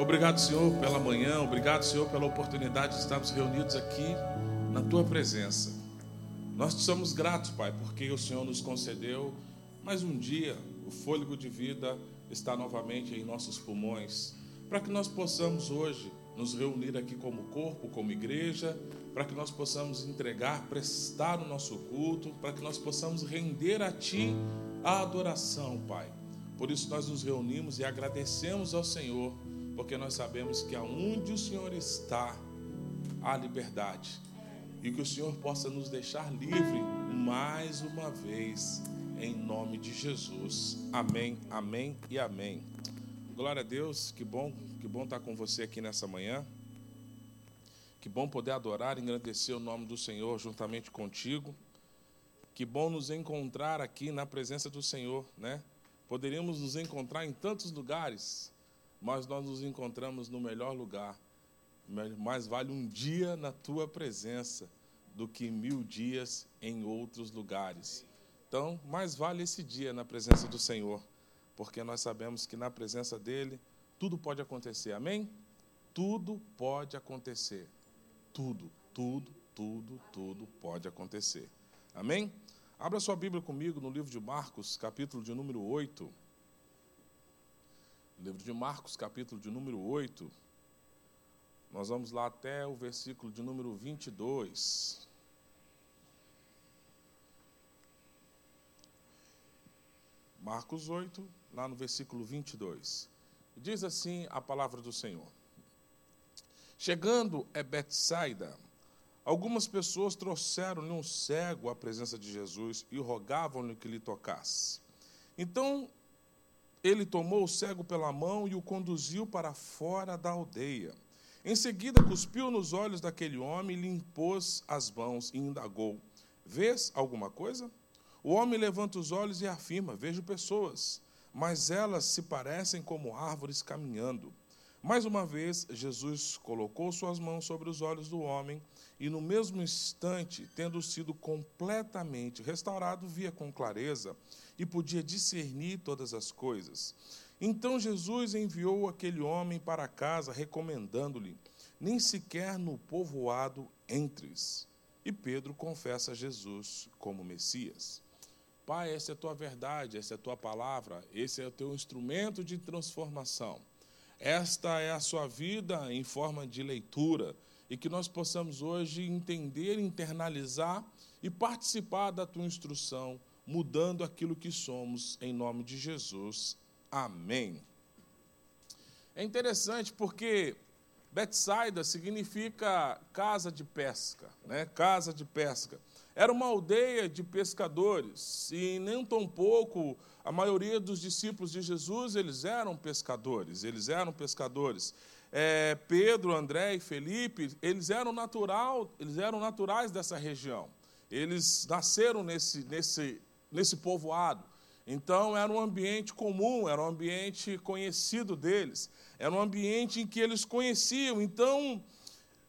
Obrigado, Senhor, pela manhã. Obrigado, Senhor, pela oportunidade de estarmos reunidos aqui na tua presença. Nós te somos gratos, Pai, porque o Senhor nos concedeu mais um dia. O fôlego de vida está novamente em nossos pulmões, para que nós possamos hoje nos reunir aqui como corpo, como igreja, para que nós possamos entregar, prestar o nosso culto, para que nós possamos render a Ti a adoração, Pai. Por isso nós nos reunimos e agradecemos ao Senhor, porque nós sabemos que aonde o Senhor está, há liberdade. E que o Senhor possa nos deixar livre mais uma vez, em nome de Jesus. Amém, amém e amém. Glória a Deus, que bom, que bom estar com você aqui nessa manhã. Que bom poder adorar e engrandecer o nome do Senhor juntamente contigo. Que bom nos encontrar aqui na presença do Senhor, né? Poderíamos nos encontrar em tantos lugares, mas nós nos encontramos no melhor lugar. Mais vale um dia na tua presença do que mil dias em outros lugares. Então, mais vale esse dia na presença do Senhor, porque nós sabemos que na presença dele tudo pode acontecer. Amém? Tudo pode acontecer. Tudo, tudo, tudo, tudo pode acontecer. Amém? Abra sua Bíblia comigo no livro de Marcos, capítulo de número 8. Livro de Marcos, capítulo de número 8. Nós vamos lá até o versículo de número 22. Marcos 8, lá no versículo 22. Diz assim a palavra do Senhor. Chegando a Betsaida, algumas pessoas trouxeram-lhe um cego à presença de Jesus e rogavam-lhe que lhe tocasse. Então ele tomou o cego pela mão e o conduziu para fora da aldeia. Em seguida, cuspiu nos olhos daquele homem e lhe impôs as mãos e indagou: Vês alguma coisa? O homem levanta os olhos e afirma: Vejo pessoas, mas elas se parecem como árvores caminhando. Mais uma vez, Jesus colocou suas mãos sobre os olhos do homem e, no mesmo instante, tendo sido completamente restaurado, via com clareza e podia discernir todas as coisas. Então Jesus enviou aquele homem para casa, recomendando-lhe: Nem sequer no povoado entres. E Pedro confessa Jesus como Messias. Pai, essa é a tua verdade, essa é a tua palavra, esse é o teu instrumento de transformação. Esta é a sua vida em forma de leitura e que nós possamos hoje entender, internalizar e participar da tua instrução, mudando aquilo que somos, em nome de Jesus. Amém. É interessante porque Betsaida significa casa de pesca, né? Casa de pesca. Era uma aldeia de pescadores e nem tão pouco a maioria dos discípulos de Jesus eles eram pescadores. Eles eram pescadores. É, Pedro, André e Felipe eles eram natural, eles eram naturais dessa região. Eles nasceram nesse nesse nesse povoado. Então era um ambiente comum, era um ambiente conhecido deles, era um ambiente em que eles conheciam. Então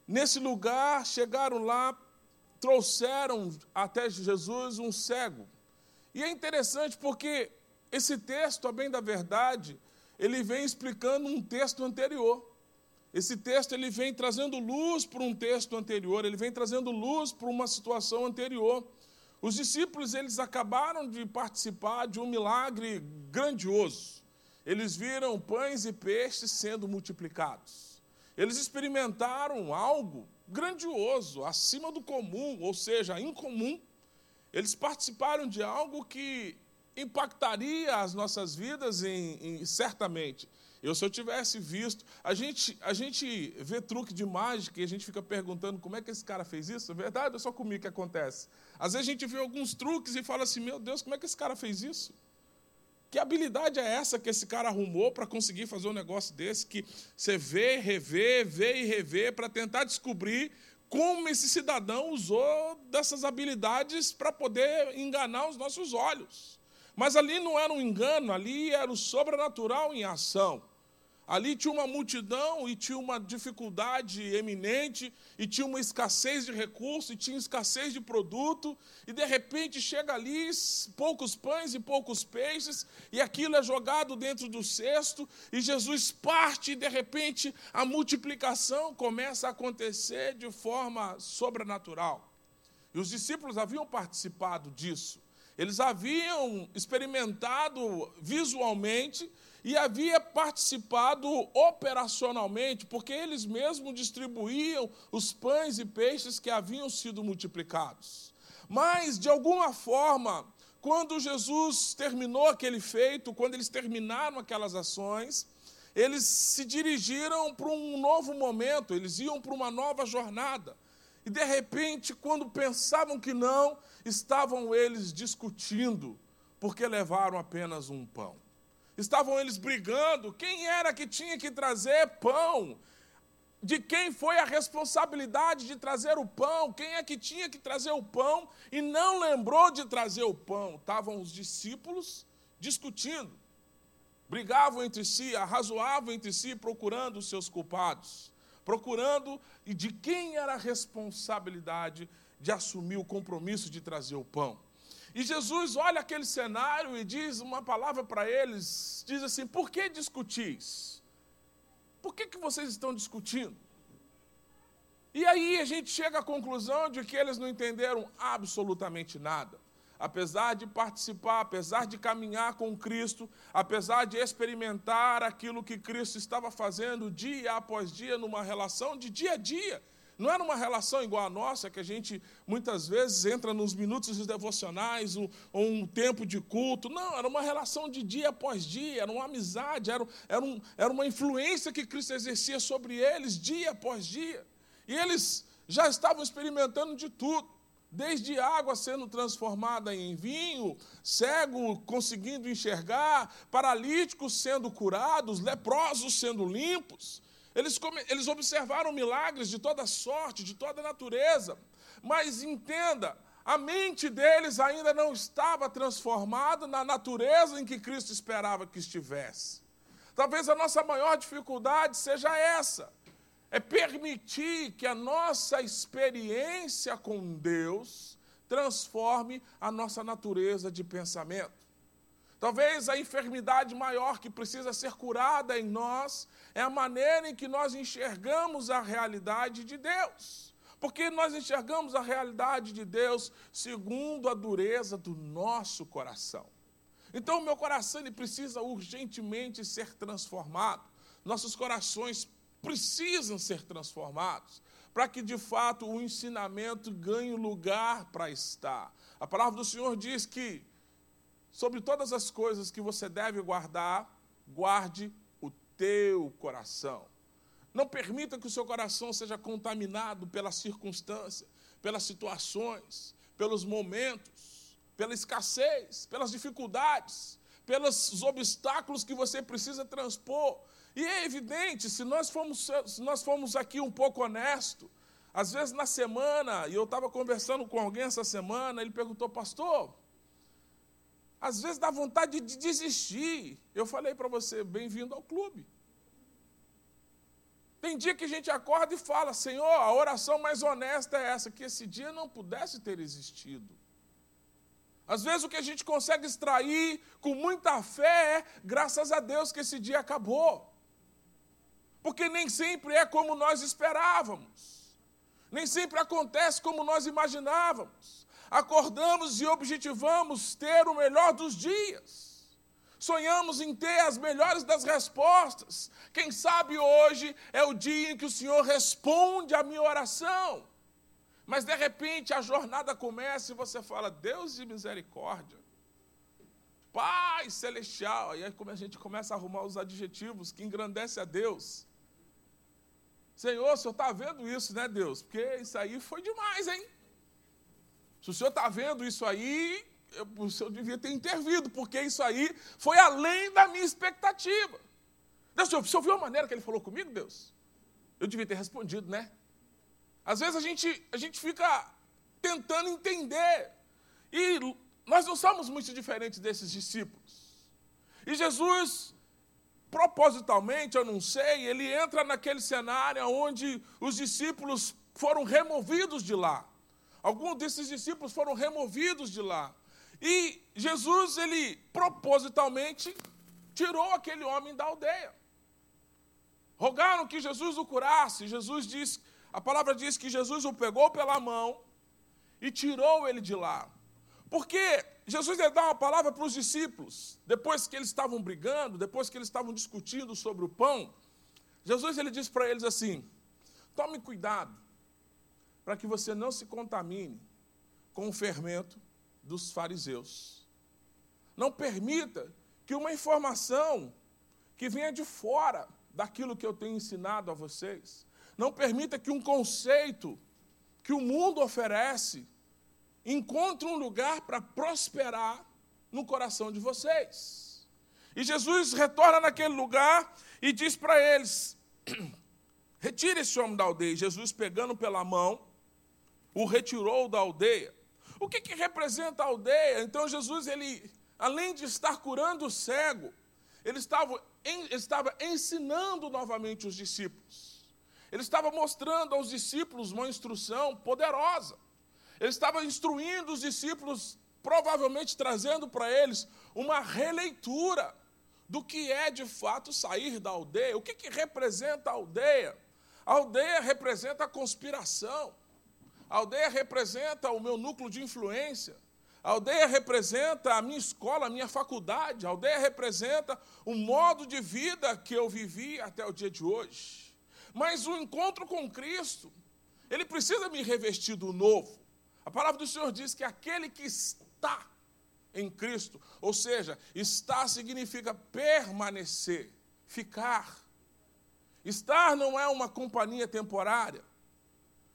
nesse lugar chegaram lá trouxeram até Jesus um cego. E é interessante porque esse texto, a bem da verdade, ele vem explicando um texto anterior. Esse texto ele vem trazendo luz para um texto anterior, ele vem trazendo luz para uma situação anterior. Os discípulos eles acabaram de participar de um milagre grandioso. Eles viram pães e peixes sendo multiplicados. Eles experimentaram algo grandioso, acima do comum, ou seja, incomum. Eles participaram de algo que impactaria as nossas vidas em, em, certamente. Eu, se eu tivesse visto, a gente, a gente vê truque de mágica e a gente fica perguntando como é que esse cara fez isso. É verdade, é só comigo que acontece. Às vezes a gente vê alguns truques e fala assim: meu Deus, como é que esse cara fez isso? Que habilidade é essa que esse cara arrumou para conseguir fazer um negócio desse que você vê, revê, vê e revê para tentar descobrir como esse cidadão usou dessas habilidades para poder enganar os nossos olhos. Mas ali não era um engano, ali era o sobrenatural em ação. Ali tinha uma multidão e tinha uma dificuldade eminente, e tinha uma escassez de recurso, e tinha escassez de produto, e de repente chega ali poucos pães e poucos peixes, e aquilo é jogado dentro do cesto, e Jesus parte, e de repente a multiplicação começa a acontecer de forma sobrenatural. E os discípulos haviam participado disso, eles haviam experimentado visualmente e havia participado operacionalmente, porque eles mesmos distribuíam os pães e peixes que haviam sido multiplicados. Mas, de alguma forma, quando Jesus terminou aquele feito, quando eles terminaram aquelas ações, eles se dirigiram para um novo momento, eles iam para uma nova jornada. E de repente, quando pensavam que não, estavam eles discutindo, porque levaram apenas um pão. Estavam eles brigando, quem era que tinha que trazer pão? De quem foi a responsabilidade de trazer o pão? Quem é que tinha que trazer o pão e não lembrou de trazer o pão? Estavam os discípulos discutindo, brigavam entre si, arrazoavam entre si, procurando os seus culpados, procurando e de quem era a responsabilidade de assumir o compromisso de trazer o pão. E Jesus olha aquele cenário e diz uma palavra para eles, diz assim: "Por que discutis? Por que, que vocês estão discutindo?" E aí a gente chega à conclusão de que eles não entenderam absolutamente nada. Apesar de participar, apesar de caminhar com Cristo, apesar de experimentar aquilo que Cristo estava fazendo dia após dia, numa relação de dia a dia, não era uma relação igual a nossa, que a gente muitas vezes entra nos minutos devocionais, ou um, um tempo de culto. Não, era uma relação de dia após dia, era uma amizade, era, era, um, era uma influência que Cristo exercia sobre eles dia após dia. E eles já estavam experimentando de tudo desde água sendo transformada em vinho, cego conseguindo enxergar, paralíticos sendo curados, leprosos sendo limpos. Eles, eles observaram milagres de toda sorte, de toda natureza, mas entenda, a mente deles ainda não estava transformada na natureza em que Cristo esperava que estivesse. Talvez a nossa maior dificuldade seja essa: é permitir que a nossa experiência com Deus transforme a nossa natureza de pensamento. Talvez a enfermidade maior que precisa ser curada em nós é a maneira em que nós enxergamos a realidade de Deus. Porque nós enxergamos a realidade de Deus segundo a dureza do nosso coração. Então, o meu coração ele precisa urgentemente ser transformado. Nossos corações precisam ser transformados para que de fato o ensinamento ganhe lugar para estar. A palavra do Senhor diz que Sobre todas as coisas que você deve guardar, guarde o teu coração. Não permita que o seu coração seja contaminado pela circunstância, pelas situações, pelos momentos, pela escassez, pelas dificuldades, pelos obstáculos que você precisa transpor. E é evidente, se nós formos, se nós formos aqui um pouco honestos, às vezes na semana, e eu estava conversando com alguém essa semana, ele perguntou, pastor, às vezes dá vontade de desistir. Eu falei para você, bem-vindo ao clube. Tem dia que a gente acorda e fala, Senhor, a oração mais honesta é essa, que esse dia não pudesse ter existido. Às vezes o que a gente consegue extrair com muita fé é, graças a Deus que esse dia acabou. Porque nem sempre é como nós esperávamos. Nem sempre acontece como nós imaginávamos acordamos e objetivamos ter o melhor dos dias. Sonhamos em ter as melhores das respostas. Quem sabe hoje é o dia em que o Senhor responde à minha oração. Mas de repente a jornada começa e você fala: Deus de misericórdia, Pai celestial. E aí a gente começa a arrumar os adjetivos que engrandece a Deus. Senhor, o senhor está vendo isso, né, Deus? Porque isso aí foi demais, hein? Se o senhor está vendo isso aí, eu, o senhor devia ter intervido, porque isso aí foi além da minha expectativa. Deus, o senhor, viu a maneira que ele falou comigo, Deus? Eu devia ter respondido, né? Às vezes a gente, a gente fica tentando entender. E nós não somos muito diferentes desses discípulos. E Jesus propositalmente, eu não sei, ele entra naquele cenário onde os discípulos foram removidos de lá. Alguns desses discípulos foram removidos de lá. E Jesus, ele propositalmente tirou aquele homem da aldeia. Rogaram que Jesus o curasse. Jesus diz, a palavra diz que Jesus o pegou pela mão e tirou ele de lá. Porque Jesus ia dar uma palavra para os discípulos, depois que eles estavam brigando, depois que eles estavam discutindo sobre o pão, Jesus ele disse para eles assim: tome cuidado para que você não se contamine com o fermento dos fariseus. Não permita que uma informação que venha de fora daquilo que eu tenho ensinado a vocês, não permita que um conceito que o mundo oferece encontre um lugar para prosperar no coração de vocês. E Jesus retorna naquele lugar e diz para eles: retire esse homem da aldeia. Jesus, pegando pela mão, o retirou da aldeia. O que, que representa a aldeia? Então, Jesus, ele, além de estar curando o cego, ele estava, estava ensinando novamente os discípulos. Ele estava mostrando aos discípulos uma instrução poderosa. Ele estava instruindo os discípulos, provavelmente trazendo para eles uma releitura do que é de fato sair da aldeia. O que, que representa a aldeia? A aldeia representa a conspiração. A aldeia representa o meu núcleo de influência. A aldeia representa a minha escola, a minha faculdade. A aldeia representa o modo de vida que eu vivi até o dia de hoje. Mas o encontro com Cristo, ele precisa me revestir do novo. A palavra do Senhor diz que aquele que está em Cristo, ou seja, estar significa permanecer, ficar. Estar não é uma companhia temporária.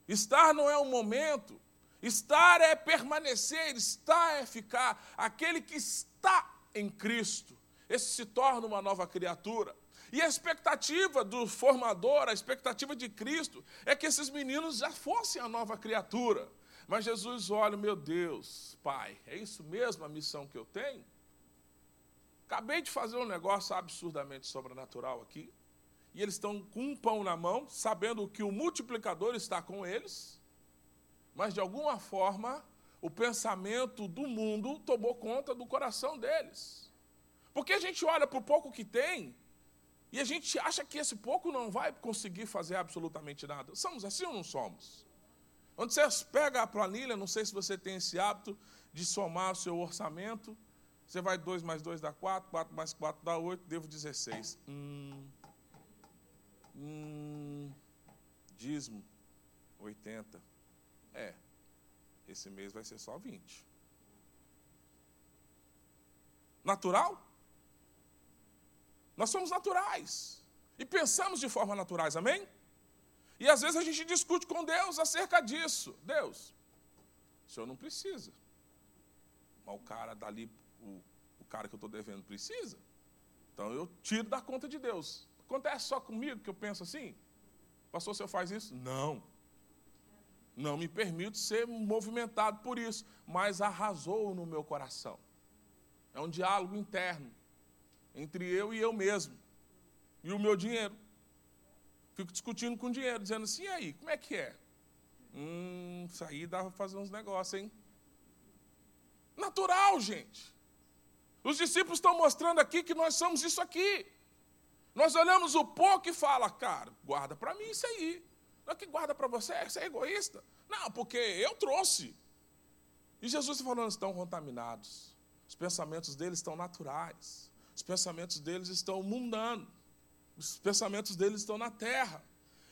Estar não é um momento. Estar é permanecer, estar é ficar. Aquele que está em Cristo, esse se torna uma nova criatura. E a expectativa do formador, a expectativa de Cristo, é que esses meninos já fossem a nova criatura. Mas Jesus olha, meu Deus, Pai, é isso mesmo a missão que eu tenho? Acabei de fazer um negócio absurdamente sobrenatural aqui. E eles estão com um pão na mão, sabendo que o multiplicador está com eles. Mas de alguma forma, o pensamento do mundo tomou conta do coração deles. Porque a gente olha para o pouco que tem e a gente acha que esse pouco não vai conseguir fazer absolutamente nada. Somos assim ou não somos? Onde você pega a planilha, não sei se você tem esse hábito de somar o seu orçamento. Você vai 2 mais 2 dá 4, 4 mais 4 dá 8, devo 16. Hum, hum, dízimo, 80. É, esse mês vai ser só 20. Natural? Nós somos naturais. E pensamos de forma naturais, amém? E às vezes a gente discute com Deus acerca disso. Deus, o senhor não precisa. Mas o cara dali, o, o cara que eu estou devendo, precisa. Então eu tiro da conta de Deus. Acontece só comigo que eu penso assim? Pastor, o senhor faz isso? Não. Não me permito ser movimentado por isso, mas arrasou no meu coração. É um diálogo interno entre eu e eu mesmo. E o meu dinheiro. Fico discutindo com dinheiro, dizendo assim, e aí, como é que é? Hum, isso aí dá para fazer uns negócios, hein? Natural, gente. Os discípulos estão mostrando aqui que nós somos isso aqui. Nós olhamos o pouco e fala, cara, guarda para mim isso aí. Não é que guarda para você, você é egoísta. Não, porque eu trouxe. E Jesus está falando, estão contaminados. Os pensamentos deles estão naturais. Os pensamentos deles estão mundanos. Os pensamentos deles estão na terra.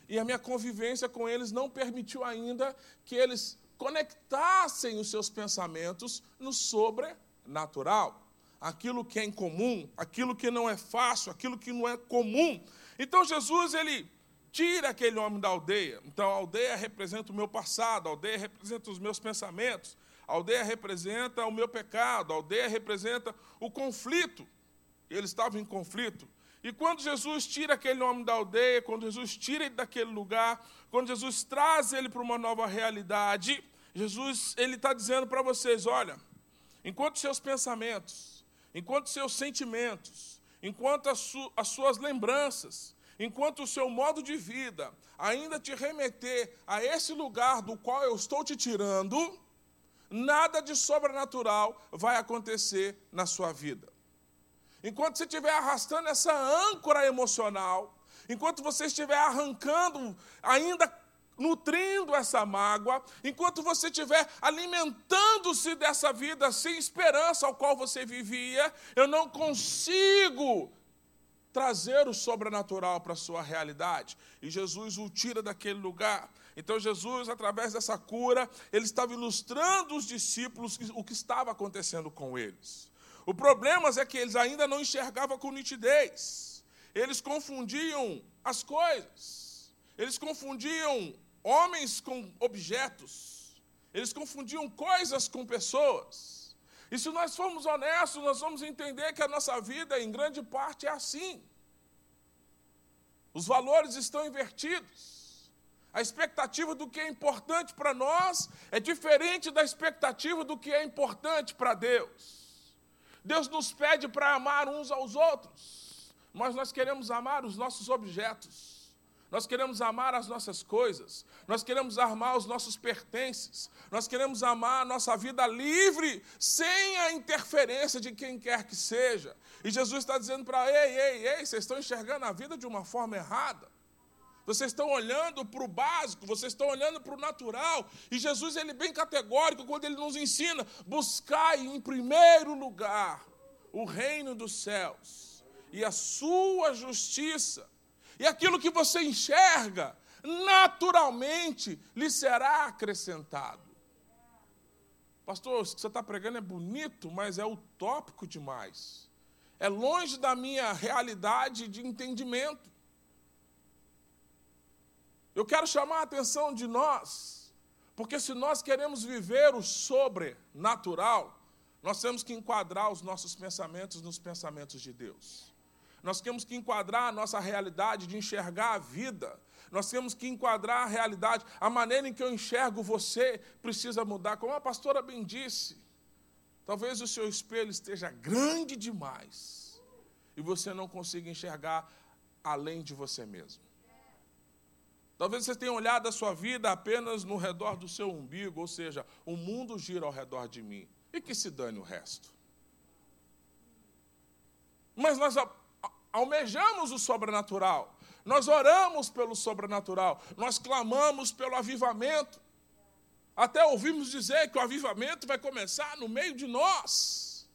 E a minha convivência com eles não permitiu ainda que eles conectassem os seus pensamentos no sobrenatural. Aquilo que é incomum, aquilo que não é fácil, aquilo que não é comum. Então Jesus, ele tira aquele homem da aldeia. Então a aldeia representa o meu passado, a aldeia representa os meus pensamentos, a aldeia representa o meu pecado, a aldeia representa o conflito. Ele estava em conflito. E quando Jesus tira aquele homem da aldeia, quando Jesus tira ele daquele lugar, quando Jesus traz ele para uma nova realidade, Jesus ele está dizendo para vocês: olha, enquanto seus pensamentos, enquanto seus sentimentos, enquanto as, su as suas lembranças, enquanto o seu modo de vida ainda te remeter a esse lugar do qual eu estou te tirando, nada de sobrenatural vai acontecer na sua vida. Enquanto você estiver arrastando essa âncora emocional, enquanto você estiver arrancando, ainda nutrindo essa mágoa, enquanto você estiver alimentando-se dessa vida sem esperança ao qual você vivia, eu não consigo trazer o sobrenatural para a sua realidade. E Jesus o tira daquele lugar. Então, Jesus, através dessa cura, ele estava ilustrando os discípulos o que estava acontecendo com eles. O problema é que eles ainda não enxergavam com nitidez. Eles confundiam as coisas. Eles confundiam homens com objetos. Eles confundiam coisas com pessoas. E se nós formos honestos, nós vamos entender que a nossa vida, em grande parte, é assim. Os valores estão invertidos. A expectativa do que é importante para nós é diferente da expectativa do que é importante para Deus. Deus nos pede para amar uns aos outros, mas nós queremos amar os nossos objetos. Nós queremos amar as nossas coisas, nós queremos amar os nossos pertences, nós queremos amar a nossa vida livre, sem a interferência de quem quer que seja. E Jesus está dizendo para, ei, ei, ei, vocês estão enxergando a vida de uma forma errada. Vocês estão olhando para o básico, vocês estão olhando para o natural. E Jesus ele é bem categórico quando ele nos ensina: buscai em primeiro lugar o reino dos céus e a sua justiça e aquilo que você enxerga, naturalmente lhe será acrescentado. Pastor, o que você está pregando é bonito, mas é utópico demais. É longe da minha realidade de entendimento. Eu quero chamar a atenção de nós, porque se nós queremos viver o sobrenatural, nós temos que enquadrar os nossos pensamentos nos pensamentos de Deus. Nós temos que enquadrar a nossa realidade de enxergar a vida. Nós temos que enquadrar a realidade. A maneira em que eu enxergo você precisa mudar. Como a pastora bem disse, talvez o seu espelho esteja grande demais e você não consiga enxergar além de você mesmo. Talvez você tenha olhado a sua vida apenas no redor do seu umbigo, ou seja, o mundo gira ao redor de mim. E que se dane o resto. Mas nós almejamos o sobrenatural, nós oramos pelo sobrenatural, nós clamamos pelo avivamento. Até ouvimos dizer que o avivamento vai começar no meio de nós.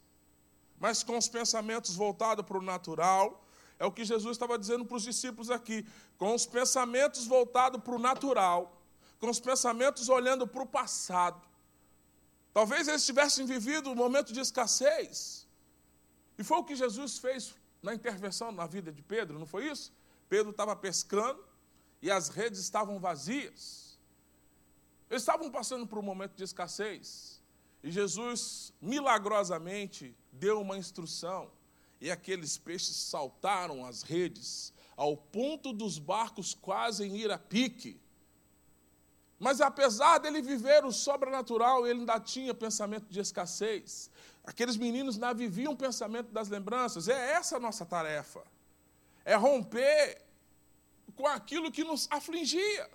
Mas com os pensamentos voltados para o natural, é o que Jesus estava dizendo para os discípulos aqui. Com os pensamentos voltados para o natural, com os pensamentos olhando para o passado. Talvez eles tivessem vivido um momento de escassez. E foi o que Jesus fez na intervenção na vida de Pedro, não foi isso? Pedro estava pescando e as redes estavam vazias. Eles estavam passando por um momento de escassez. E Jesus, milagrosamente, deu uma instrução. E aqueles peixes saltaram as redes, ao ponto dos barcos quase ir a pique. Mas apesar dele viver o sobrenatural, ele ainda tinha pensamento de escassez. Aqueles meninos ainda viviam o pensamento das lembranças. É essa a nossa tarefa. É romper com aquilo que nos afligia.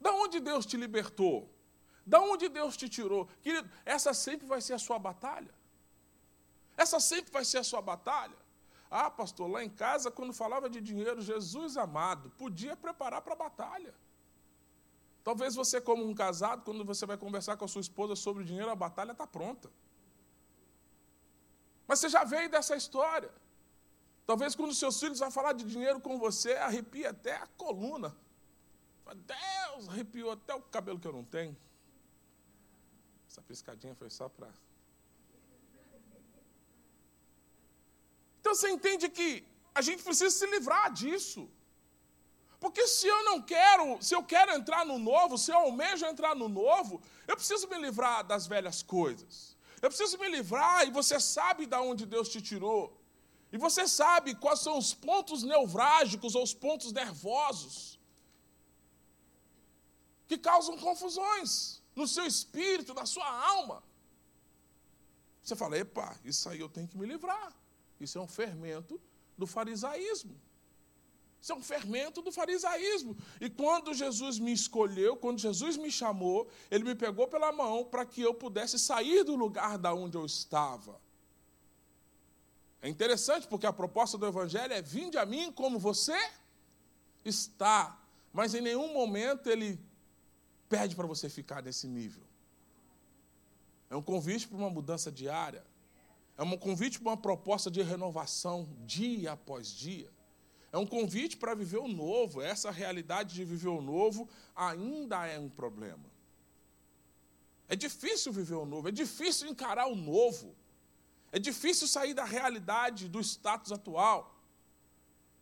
Da onde Deus te libertou? Da onde Deus te tirou? Querido, essa sempre vai ser a sua batalha. Essa sempre vai ser a sua batalha. Ah, pastor, lá em casa, quando falava de dinheiro, Jesus amado, podia preparar para a batalha. Talvez você, como um casado, quando você vai conversar com a sua esposa sobre dinheiro, a batalha está pronta. Mas você já veio dessa história. Talvez quando seus filhos vão falar de dinheiro com você, arrepia até a coluna. Deus, arrepiou até o cabelo que eu não tenho. Essa piscadinha foi só para. Então você entende que a gente precisa se livrar disso. Porque se eu não quero, se eu quero entrar no novo, se eu almejo entrar no novo, eu preciso me livrar das velhas coisas. Eu preciso me livrar, e você sabe de onde Deus te tirou. E você sabe quais são os pontos nevrálgicos ou os pontos nervosos que causam confusões no seu espírito, na sua alma. Você fala, epa, isso aí eu tenho que me livrar. Isso é um fermento do farisaísmo. Isso é um fermento do farisaísmo. E quando Jesus me escolheu, quando Jesus me chamou, ele me pegou pela mão para que eu pudesse sair do lugar da onde eu estava. É interessante porque a proposta do evangelho é: vinde a mim como você está. Mas em nenhum momento ele pede para você ficar nesse nível. É um convite para uma mudança diária. É um convite para uma proposta de renovação dia após dia. É um convite para viver o novo. Essa realidade de viver o novo ainda é um problema. É difícil viver o novo, é difícil encarar o novo. É difícil sair da realidade do status atual.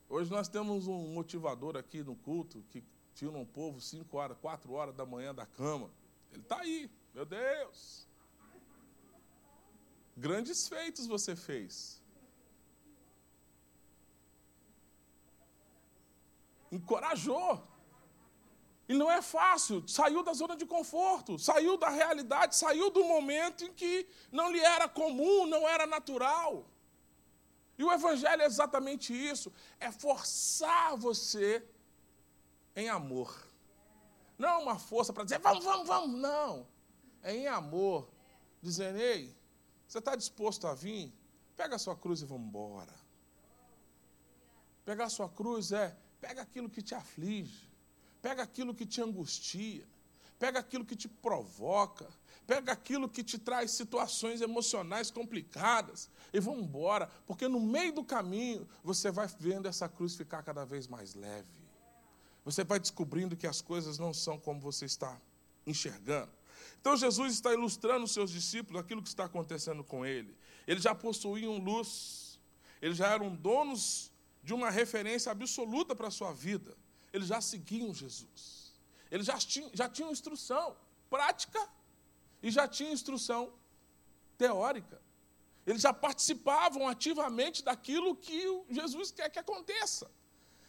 Hoje nós temos um motivador aqui no culto que tira um povo 5 horas, 4 horas da manhã da cama. Ele está aí, meu Deus. Grandes feitos você fez. Encorajou. E não é fácil, saiu da zona de conforto, saiu da realidade, saiu do momento em que não lhe era comum, não era natural. E o Evangelho é exatamente isso: é forçar você em amor. Não é uma força para dizer, vamos, vamos, vamos. Não. É em amor, dizendo, ei, você está disposto a vir? Pega a sua cruz e vamos embora. Pegar a sua cruz é Pega aquilo que te aflige, pega aquilo que te angustia, pega aquilo que te provoca, pega aquilo que te traz situações emocionais complicadas e vamos embora, porque no meio do caminho você vai vendo essa cruz ficar cada vez mais leve. Você vai descobrindo que as coisas não são como você está enxergando. Então Jesus está ilustrando os seus discípulos aquilo que está acontecendo com ele. Eles já possuíam luz, eles já eram donos de uma referência absoluta para a sua vida. Eles já seguiam Jesus. Eles já tinham, já tinham instrução prática e já tinham instrução teórica. Eles já participavam ativamente daquilo que Jesus quer que aconteça.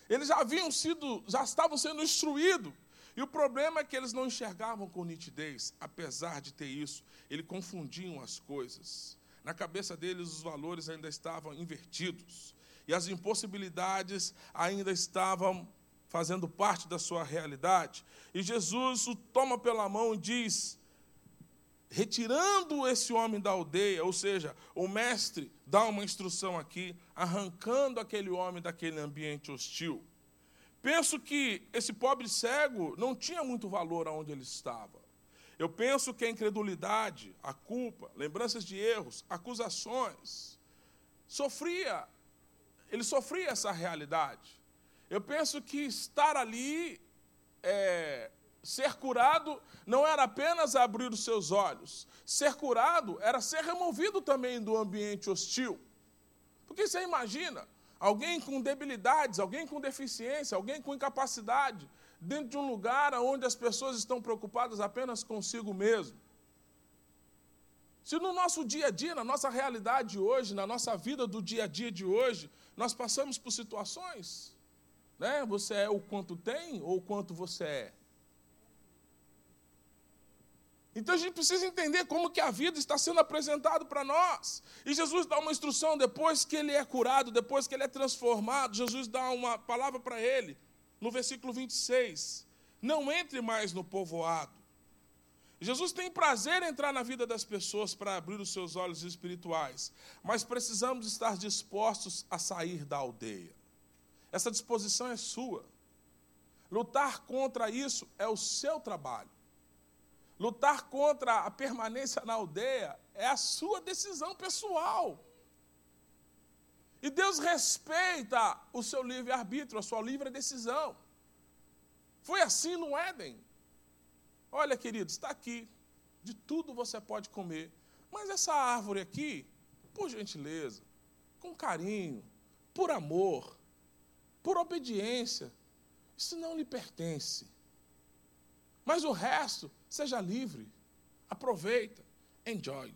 Eles já haviam sido, já estavam sendo instruídos. E o problema é que eles não enxergavam com nitidez, apesar de ter isso, eles confundiam as coisas. Na cabeça deles, os valores ainda estavam invertidos e as impossibilidades ainda estavam fazendo parte da sua realidade. E Jesus o toma pela mão e diz: retirando esse homem da aldeia, ou seja, o mestre dá uma instrução aqui, arrancando aquele homem daquele ambiente hostil. Penso que esse pobre cego não tinha muito valor aonde ele estava. Eu penso que a incredulidade, a culpa, lembranças de erros, acusações, sofria ele sofria essa realidade. Eu penso que estar ali, é, ser curado, não era apenas abrir os seus olhos. Ser curado era ser removido também do ambiente hostil. Porque você imagina, alguém com debilidades, alguém com deficiência, alguém com incapacidade, dentro de um lugar onde as pessoas estão preocupadas apenas consigo mesmo. Se no nosso dia a dia, na nossa realidade hoje, na nossa vida do dia a dia de hoje, nós passamos por situações, né? Você é o quanto tem ou o quanto você é. Então a gente precisa entender como que a vida está sendo apresentada para nós. E Jesus dá uma instrução depois que ele é curado, depois que ele é transformado, Jesus dá uma palavra para ele, no versículo 26. Não entre mais no povoado. Jesus tem prazer em entrar na vida das pessoas para abrir os seus olhos espirituais, mas precisamos estar dispostos a sair da aldeia. Essa disposição é sua. Lutar contra isso é o seu trabalho. Lutar contra a permanência na aldeia é a sua decisão pessoal. E Deus respeita o seu livre-arbítrio, a sua livre decisão. Foi assim no Éden. Olha, querido, está aqui. De tudo você pode comer. Mas essa árvore aqui, por gentileza, com carinho, por amor, por obediência, isso não lhe pertence. Mas o resto, seja livre. Aproveita. Enjoy.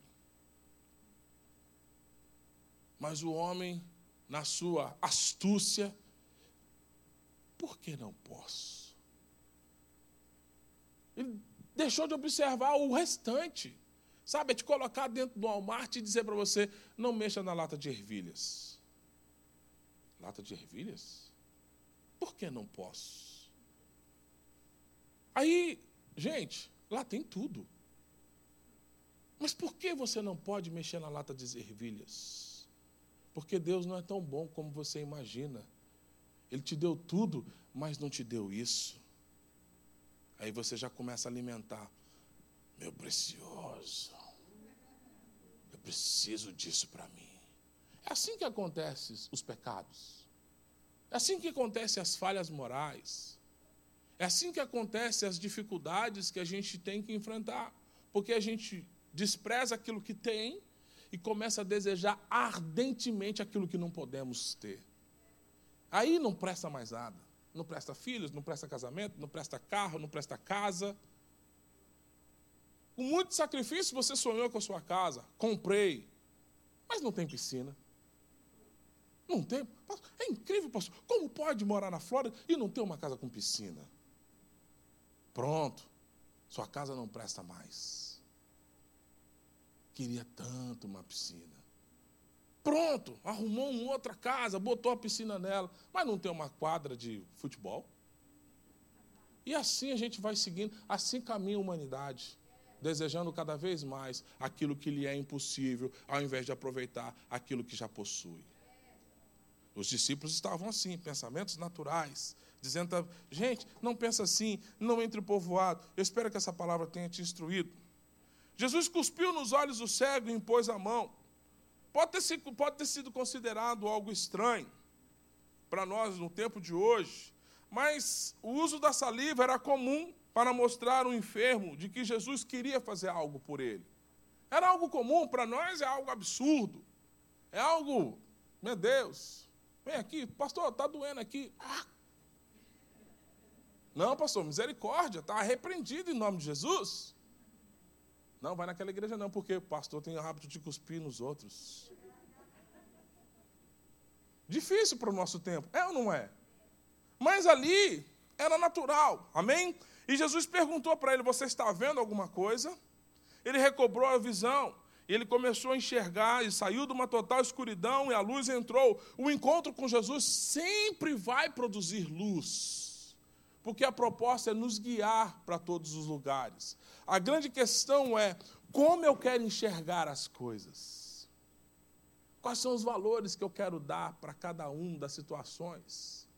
Mas o homem, na sua astúcia, por que não posso? Ele deixou de observar o restante. Sabe, é te colocar dentro do Walmart e dizer para você: não mexa na lata de ervilhas. Lata de ervilhas? Por que não posso? Aí, gente, lá tem tudo. Mas por que você não pode mexer na lata de ervilhas? Porque Deus não é tão bom como você imagina. Ele te deu tudo, mas não te deu isso. Aí você já começa a alimentar. Meu precioso, eu preciso disso para mim. É assim que acontecem os pecados. É assim que acontecem as falhas morais. É assim que acontecem as dificuldades que a gente tem que enfrentar. Porque a gente despreza aquilo que tem e começa a desejar ardentemente aquilo que não podemos ter. Aí não presta mais nada. Não presta filhos, não presta casamento, não presta carro, não presta casa. Com muito sacrifício você sonhou com a sua casa, comprei, mas não tem piscina. Não tem. É incrível, pastor. Como pode morar na Flórida e não ter uma casa com piscina? Pronto, sua casa não presta mais. Queria tanto uma piscina. Pronto, arrumou uma outra casa, botou a piscina nela, mas não tem uma quadra de futebol. E assim a gente vai seguindo, assim caminha a humanidade, desejando cada vez mais aquilo que lhe é impossível, ao invés de aproveitar aquilo que já possui. Os discípulos estavam assim, pensamentos naturais, dizendo: gente, não pensa assim, não entre povoado. Eu espero que essa palavra tenha te instruído. Jesus cuspiu nos olhos do cego e impôs a mão. Pode ter, sido, pode ter sido considerado algo estranho para nós no tempo de hoje, mas o uso da saliva era comum para mostrar ao enfermo de que Jesus queria fazer algo por ele. Era algo comum, para nós é algo absurdo. É algo, meu Deus, vem aqui, pastor, está doendo aqui. Ah. Não, pastor, misericórdia, está repreendido em nome de Jesus. Não, vai naquela igreja não, porque o pastor tem o hábito de cuspir nos outros. Difícil para o nosso tempo, é ou não é? Mas ali era natural, amém? E Jesus perguntou para ele: Você está vendo alguma coisa? Ele recobrou a visão. Ele começou a enxergar e saiu de uma total escuridão e a luz entrou. O encontro com Jesus sempre vai produzir luz, porque a proposta é nos guiar para todos os lugares. A grande questão é como eu quero enxergar as coisas. Quais são os valores que eu quero dar para cada um das situações?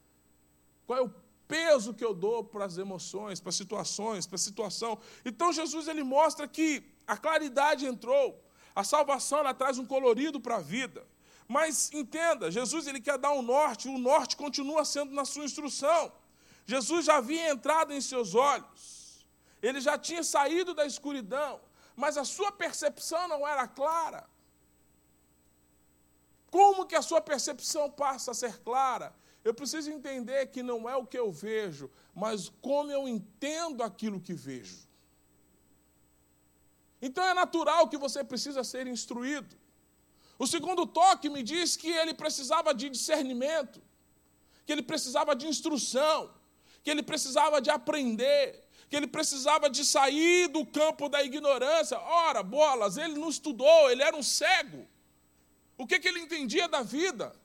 Qual é o peso que eu dou para as emoções, para as situações, para a situação? Então Jesus ele mostra que a claridade entrou, a salvação ela traz um colorido para a vida. Mas entenda, Jesus ele quer dar um norte, o norte continua sendo na sua instrução. Jesus já havia entrado em seus olhos. Ele já tinha saído da escuridão, mas a sua percepção não era clara. Como que a sua percepção passa a ser clara? Eu preciso entender que não é o que eu vejo, mas como eu entendo aquilo que vejo. Então é natural que você precisa ser instruído. O segundo toque me diz que ele precisava de discernimento, que ele precisava de instrução, que ele precisava de aprender, que ele precisava de sair do campo da ignorância. Ora, bolas, ele não estudou, ele era um cego. O que, que ele entendia da vida?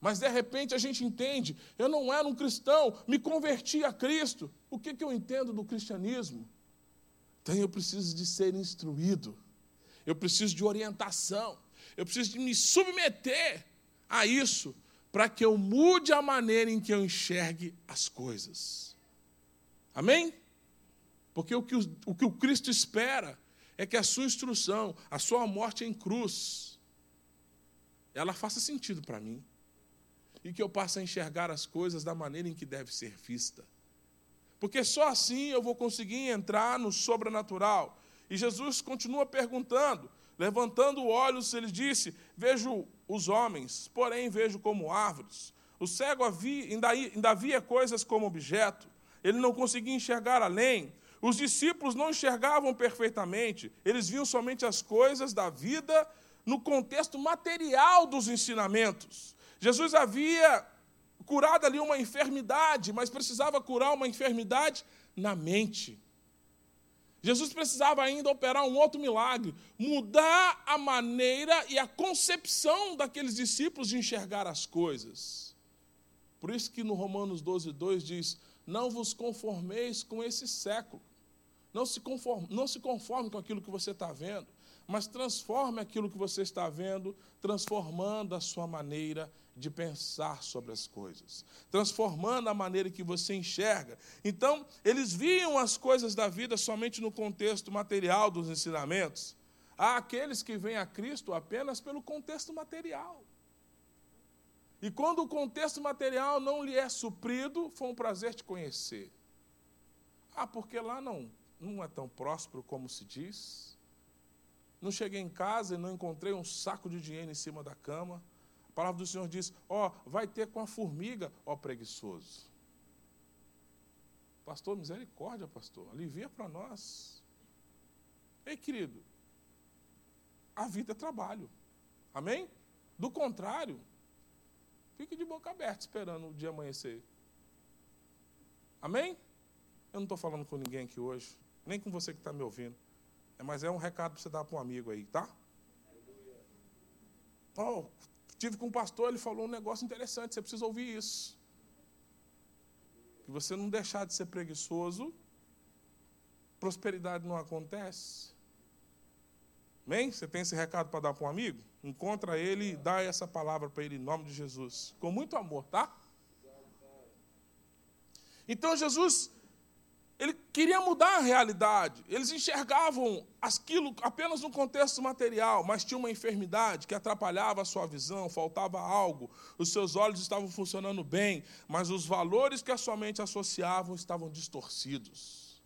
Mas de repente a gente entende, eu não era um cristão, me converti a Cristo. O que, que eu entendo do cristianismo? Então eu preciso de ser instruído, eu preciso de orientação, eu preciso de me submeter a isso, para que eu mude a maneira em que eu enxergue as coisas. Amém? Porque o que o, o que o Cristo espera é que a sua instrução, a sua morte em cruz, ela faça sentido para mim. E que eu passe a enxergar as coisas da maneira em que deve ser vista. Porque só assim eu vou conseguir entrar no sobrenatural. E Jesus continua perguntando, levantando olhos, ele disse: Vejo os homens, porém vejo como árvores. O cego havia, ainda, ainda havia coisas como objeto ele não conseguia enxergar além. Os discípulos não enxergavam perfeitamente, eles viam somente as coisas da vida no contexto material dos ensinamentos. Jesus havia curado ali uma enfermidade, mas precisava curar uma enfermidade na mente. Jesus precisava ainda operar um outro milagre, mudar a maneira e a concepção daqueles discípulos de enxergar as coisas. Por isso que no Romanos 12, 2 diz: Não vos conformeis com esse século. Não se conforme, não se conforme com aquilo que você está vendo, mas transforme aquilo que você está vendo, transformando a sua maneira de pensar sobre as coisas, transformando a maneira que você enxerga. Então, eles viam as coisas da vida somente no contexto material dos ensinamentos. Há aqueles que vêm a Cristo apenas pelo contexto material. E quando o contexto material não lhe é suprido, foi um prazer te conhecer. Ah, porque lá não, não é tão próspero como se diz. Não cheguei em casa e não encontrei um saco de dinheiro em cima da cama. A palavra do Senhor diz: Ó, oh, vai ter com a formiga, ó preguiçoso. Pastor, misericórdia, pastor, alivia para nós. Ei, querido, a vida é trabalho. Amém? Do contrário, fique de boca aberta esperando o dia amanhecer. Amém? Eu não estou falando com ninguém aqui hoje, nem com você que está me ouvindo. É, mas é um recado para você dar para um amigo aí, tá? Oh, tive com um pastor, ele falou um negócio interessante, você precisa ouvir isso. Que você não deixar de ser preguiçoso, prosperidade não acontece. Amém? Você tem esse recado para dar para um amigo? Encontra ele e dá essa palavra para ele em nome de Jesus. Com muito amor, tá? Então Jesus ele queria mudar a realidade. Eles enxergavam aquilo apenas no contexto material, mas tinha uma enfermidade que atrapalhava a sua visão, faltava algo, os seus olhos estavam funcionando bem, mas os valores que a sua mente associavam estavam distorcidos.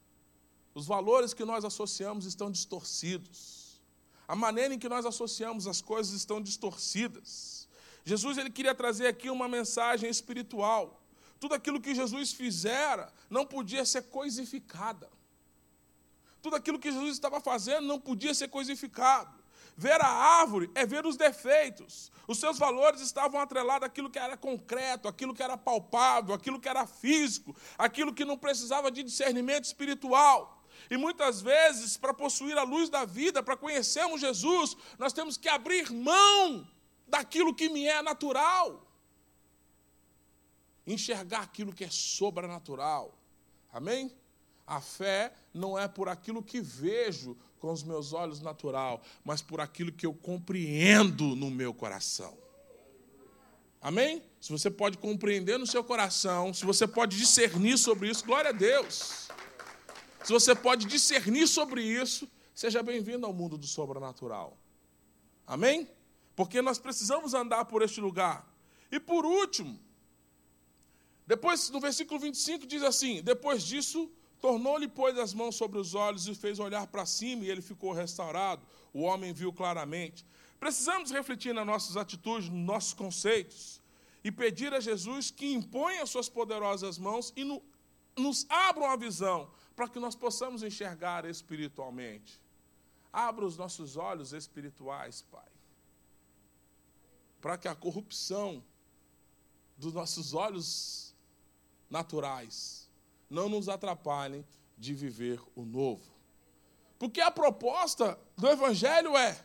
Os valores que nós associamos estão distorcidos. A maneira em que nós associamos as coisas estão distorcidas. Jesus ele queria trazer aqui uma mensagem espiritual tudo aquilo que Jesus fizera não podia ser coisificada. Tudo aquilo que Jesus estava fazendo não podia ser coisificado. Ver a árvore é ver os defeitos. Os seus valores estavam atrelados àquilo que era concreto, àquilo que era palpável, àquilo que era físico, àquilo que não precisava de discernimento espiritual. E muitas vezes, para possuir a luz da vida, para conhecermos Jesus, nós temos que abrir mão daquilo que me é natural enxergar aquilo que é sobrenatural. Amém? A fé não é por aquilo que vejo com os meus olhos natural, mas por aquilo que eu compreendo no meu coração. Amém? Se você pode compreender no seu coração, se você pode discernir sobre isso, glória a Deus. Se você pode discernir sobre isso, seja bem-vindo ao mundo do sobrenatural. Amém? Porque nós precisamos andar por este lugar. E por último, depois, no versículo 25, diz assim: Depois disso, tornou-lhe, pois, as mãos sobre os olhos e fez olhar para cima, e ele ficou restaurado. O homem viu claramente. Precisamos refletir nas nossas atitudes, nos nossos conceitos, e pedir a Jesus que imponha as suas poderosas mãos e no, nos abra uma visão, para que nós possamos enxergar espiritualmente. Abra os nossos olhos espirituais, Pai, para que a corrupção dos nossos olhos naturais não nos atrapalhem de viver o novo. Porque a proposta do Evangelho é: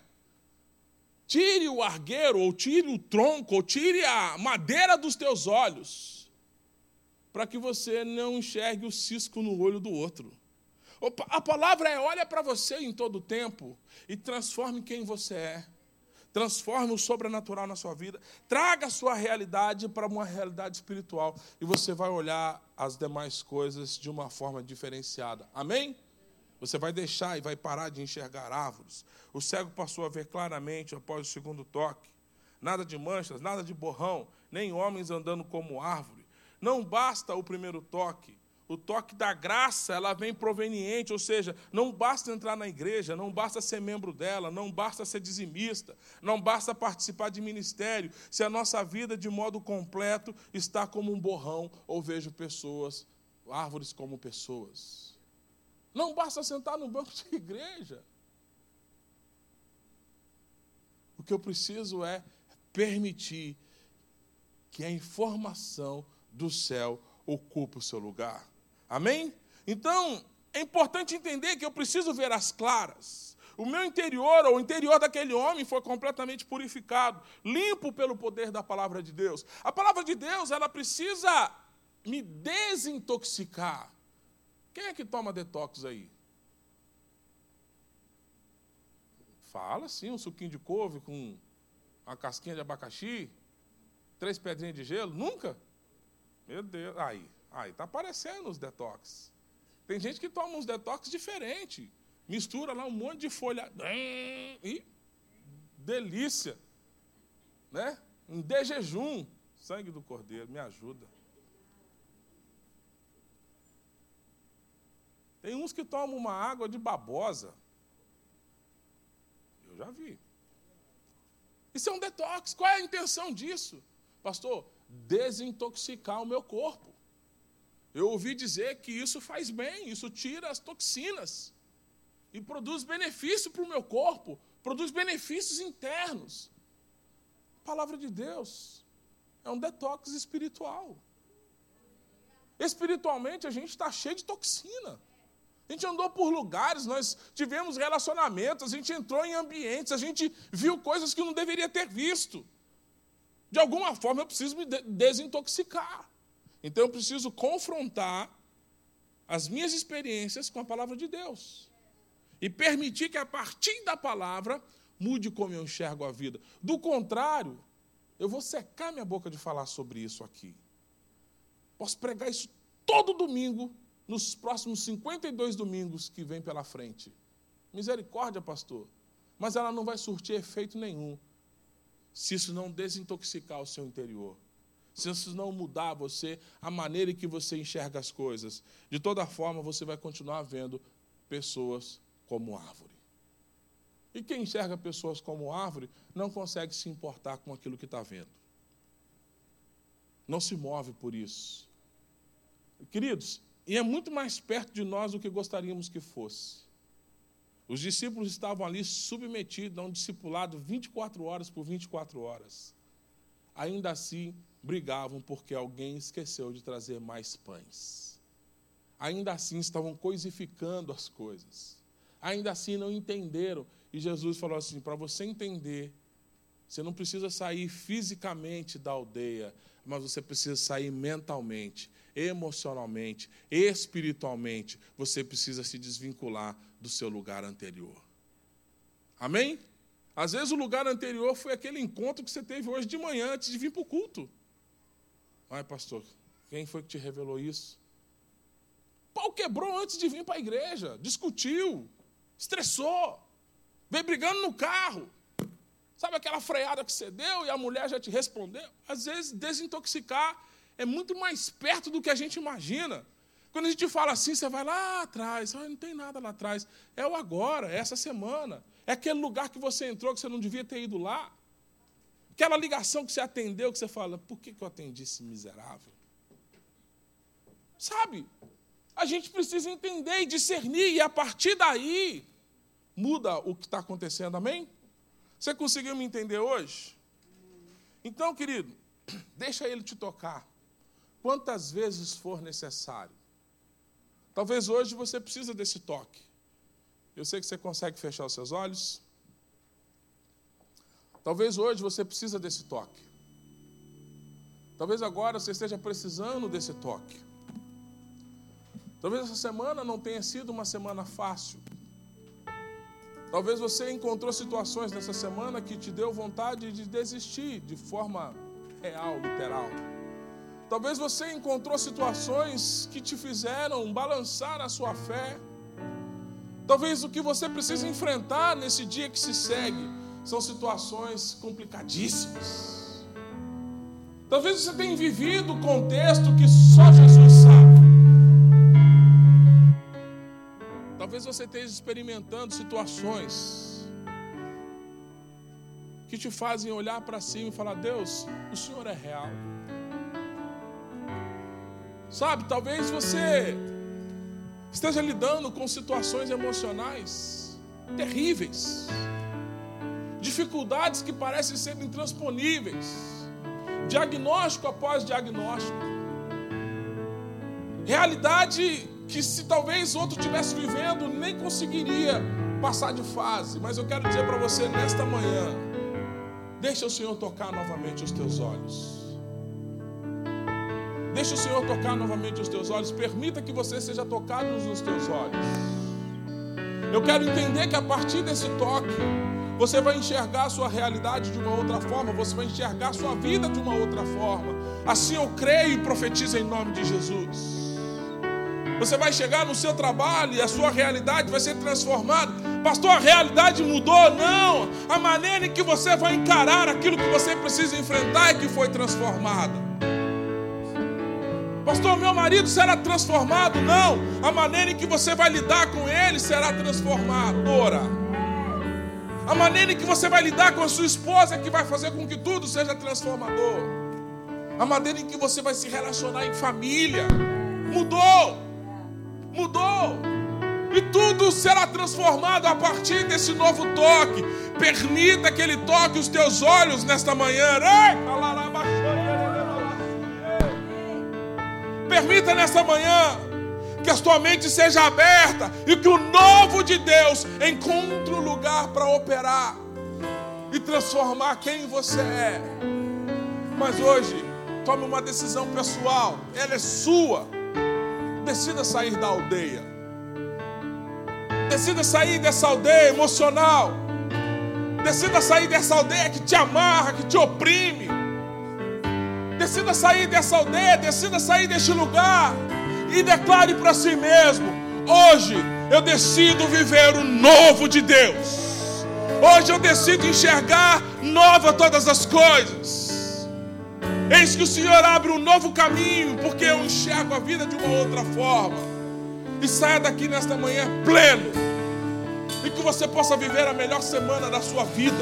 tire o argueiro, ou tire o tronco, ou tire a madeira dos teus olhos, para que você não enxergue o cisco no olho do outro. A palavra é: olha para você em todo tempo e transforme quem você é transforme o sobrenatural na sua vida, traga a sua realidade para uma realidade espiritual e você vai olhar as demais coisas de uma forma diferenciada. Amém? Você vai deixar e vai parar de enxergar árvores. O cego passou a ver claramente após o segundo toque. Nada de manchas, nada de borrão, nem homens andando como árvore. Não basta o primeiro toque, o toque da graça, ela vem proveniente, ou seja, não basta entrar na igreja, não basta ser membro dela, não basta ser dizimista, não basta participar de ministério, se a nossa vida de modo completo está como um borrão, ou vejo pessoas, árvores como pessoas. Não basta sentar no banco de igreja. O que eu preciso é permitir que a informação do céu ocupe o seu lugar. Amém? Então, é importante entender que eu preciso ver as claras. O meu interior, ou o interior daquele homem, foi completamente purificado, limpo pelo poder da palavra de Deus. A palavra de Deus, ela precisa me desintoxicar. Quem é que toma detox aí? Fala sim, um suquinho de couve com uma casquinha de abacaxi, três pedrinhas de gelo, nunca? Meu Deus, aí, aí tá aparecendo os detox. Tem gente que toma uns detox diferentes, mistura lá um monte de folha e delícia, né? Um de jejum, sangue do cordeiro, me ajuda. Tem uns que tomam uma água de babosa já vi. Isso é um detox. Qual é a intenção disso? Pastor, desintoxicar o meu corpo. Eu ouvi dizer que isso faz bem, isso tira as toxinas e produz benefício para o meu corpo, produz benefícios internos. A palavra de Deus é um detox espiritual. Espiritualmente a gente está cheio de toxina. A gente andou por lugares, nós tivemos relacionamentos, a gente entrou em ambientes, a gente viu coisas que não deveria ter visto. De alguma forma eu preciso me desintoxicar. Então eu preciso confrontar as minhas experiências com a palavra de Deus. E permitir que a partir da palavra mude como eu enxergo a vida. Do contrário, eu vou secar minha boca de falar sobre isso aqui. Posso pregar isso todo domingo nos próximos 52 domingos que vem pela frente. Misericórdia, pastor. Mas ela não vai surtir efeito nenhum se isso não desintoxicar o seu interior. Se isso não mudar você, a maneira em que você enxerga as coisas. De toda forma, você vai continuar vendo pessoas como árvore. E quem enxerga pessoas como árvore não consegue se importar com aquilo que está vendo. Não se move por isso. Queridos, e é muito mais perto de nós do que gostaríamos que fosse. Os discípulos estavam ali submetidos a um discipulado 24 horas por 24 horas. Ainda assim, brigavam porque alguém esqueceu de trazer mais pães. Ainda assim, estavam coisificando as coisas. Ainda assim, não entenderam. E Jesus falou assim: para você entender, você não precisa sair fisicamente da aldeia, mas você precisa sair mentalmente emocionalmente, espiritualmente, você precisa se desvincular do seu lugar anterior. Amém? Às vezes o lugar anterior foi aquele encontro que você teve hoje de manhã antes de vir para o culto. Ai, pastor, quem foi que te revelou isso? Pau quebrou antes de vir para a igreja, discutiu, estressou, veio brigando no carro. Sabe aquela freada que você deu e a mulher já te respondeu? Às vezes, desintoxicar é muito mais perto do que a gente imagina. Quando a gente fala assim, você vai lá atrás, não tem nada lá atrás. É o agora, é essa semana. É aquele lugar que você entrou que você não devia ter ido lá. Aquela ligação que você atendeu, que você fala, por que, eu atendi esse miserável? Sabe? A gente precisa entender e discernir, e a partir daí muda o que está acontecendo, amém? Você conseguiu me entender hoje? Então, querido, deixa ele te tocar quantas vezes for necessário. Talvez hoje você precisa desse toque. Eu sei que você consegue fechar os seus olhos. Talvez hoje você precisa desse toque. Talvez agora você esteja precisando desse toque. Talvez essa semana não tenha sido uma semana fácil. Talvez você encontrou situações nessa semana que te deu vontade de desistir de forma real, literal. Talvez você encontrou situações que te fizeram balançar a sua fé. Talvez o que você precisa enfrentar nesse dia que se segue são situações complicadíssimas. Talvez você tenha vivido o contexto que só Jesus sabe. Talvez você esteja experimentando situações que te fazem olhar para cima e falar: Deus, o Senhor é real. Sabe, talvez você esteja lidando com situações emocionais terríveis, dificuldades que parecem ser intransponíveis, diagnóstico após diagnóstico, realidade que se talvez outro estivesse vivendo, nem conseguiria passar de fase. Mas eu quero dizer para você nesta manhã, deixa o Senhor tocar novamente os teus olhos. Deixa o Senhor tocar novamente os teus olhos. Permita que você seja tocado nos teus olhos. Eu quero entender que a partir desse toque, você vai enxergar a sua realidade de uma outra forma, você vai enxergar a sua vida de uma outra forma. Assim eu creio e profetizo em nome de Jesus. Você vai chegar no seu trabalho e a sua realidade vai ser transformada. Pastor, a realidade mudou? Não. A maneira em que você vai encarar aquilo que você precisa enfrentar é que foi transformada. Pastor, meu marido será transformado? Não. A maneira em que você vai lidar com ele será transformadora. A maneira que você vai lidar com a sua esposa é que vai fazer com que tudo seja transformador. A maneira em que você vai se relacionar em família mudou mudou. E tudo será transformado a partir desse novo toque. Permita que Ele toque os teus olhos nesta manhã. Permita nesta manhã que a tua mente seja aberta e que o novo de Deus encontre um lugar para operar e transformar quem você é. Mas hoje, tome uma decisão pessoal, ela é sua. Decida sair da aldeia. Decida sair dessa aldeia emocional. Decida sair dessa aldeia que te amarra, que te oprime. Decida sair dessa aldeia, decida sair deste lugar e declare para si mesmo: hoje eu decido viver o novo de Deus. Hoje eu decido enxergar nova todas as coisas. Eis que o Senhor abre um novo caminho, porque eu enxergo a vida de uma outra forma. E saia daqui nesta manhã pleno. E que você possa viver a melhor semana da sua vida.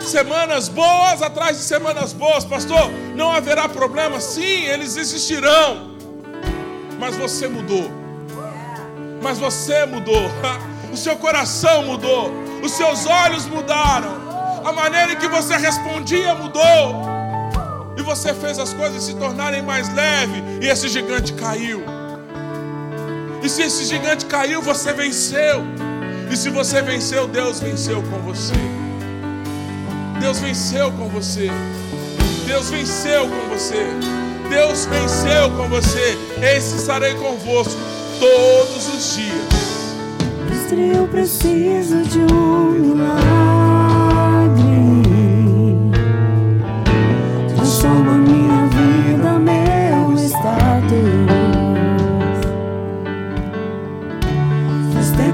Semanas boas atrás de semanas boas, pastor. Não haverá problema, sim, eles existirão. Mas você mudou. Mas você mudou. O seu coração mudou. Os seus olhos mudaram. A maneira em que você respondia mudou e você fez as coisas se tornarem mais leves, e esse gigante caiu. E se esse gigante caiu, você venceu. E se você venceu, Deus venceu com você. Deus venceu com você. Deus venceu com você. Deus venceu com você. Esse estarei convosco todos os dias. Mestre, eu preciso de um milagre.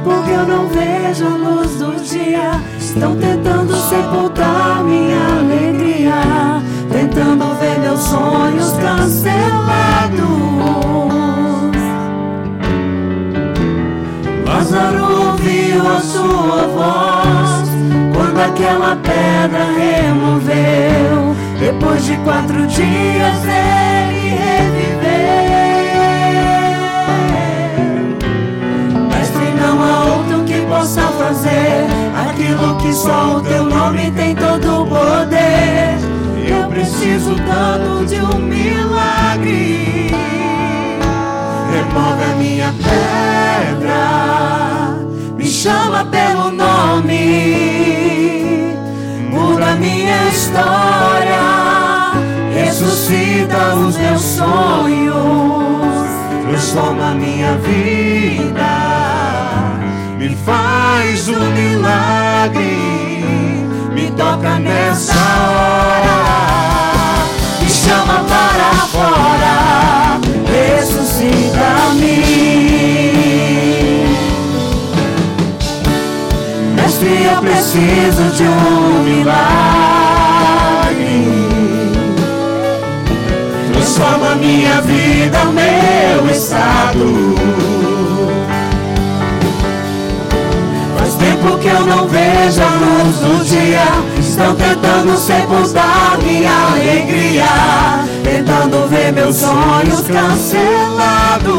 porque eu não vejo a luz do dia. Estão tentando sepultar minha alegria, tentando ver meus sonhos cancelados. Lázaro ouviu a sua voz quando aquela pedra removeu. Depois de quatro dias ele reviveu. Pedra, me chama pelo nome, muda minha história, ressuscita os meus sonhos, transforma minha vida me faz um milagre, me toca nessa hora, me chama para fora, ressuscita-me. Mestre, eu preciso de um milagre, transforma minha vida, meu estado. tempo que eu não vejo a luz do dia. Estão tentando sepultar minha alegria, tentando ver meus sonhos cancelados.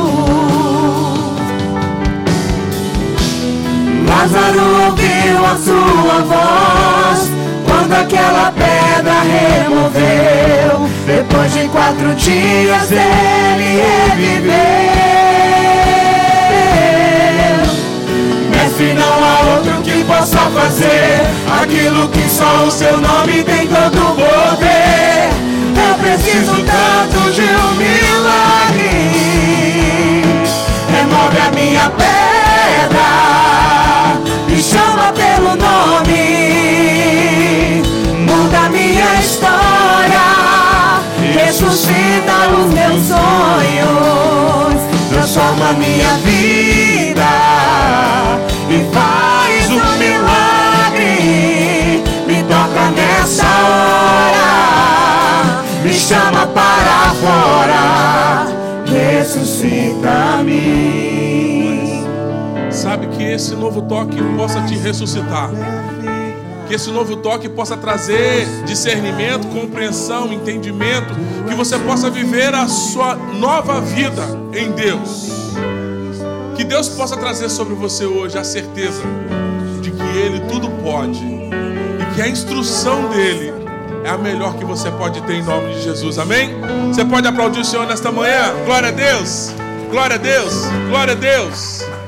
Lázaro ouviu a sua voz quando aquela pedra removeu. Depois de quatro dias ele reviveu. Mestre, não há outro que possa fazer aquilo que só o seu nome tem tanto poder. Preciso tanto de um milagre. Remove a minha pedra, me chama pelo nome, muda minha história, ressuscita os meus sonhos, transforma minha vida chama para fora, ressuscita-me. Sabe que esse novo toque possa te ressuscitar. Que esse novo toque possa trazer discernimento, compreensão, entendimento. Que você possa viver a sua nova vida em Deus. Que Deus possa trazer sobre você hoje a certeza de que Ele tudo pode. E que a instrução dele é a melhor que você pode ter em nome de Jesus. Amém? Você pode aplaudir o Senhor nesta manhã? Glória a Deus! Glória a Deus! Glória a Deus!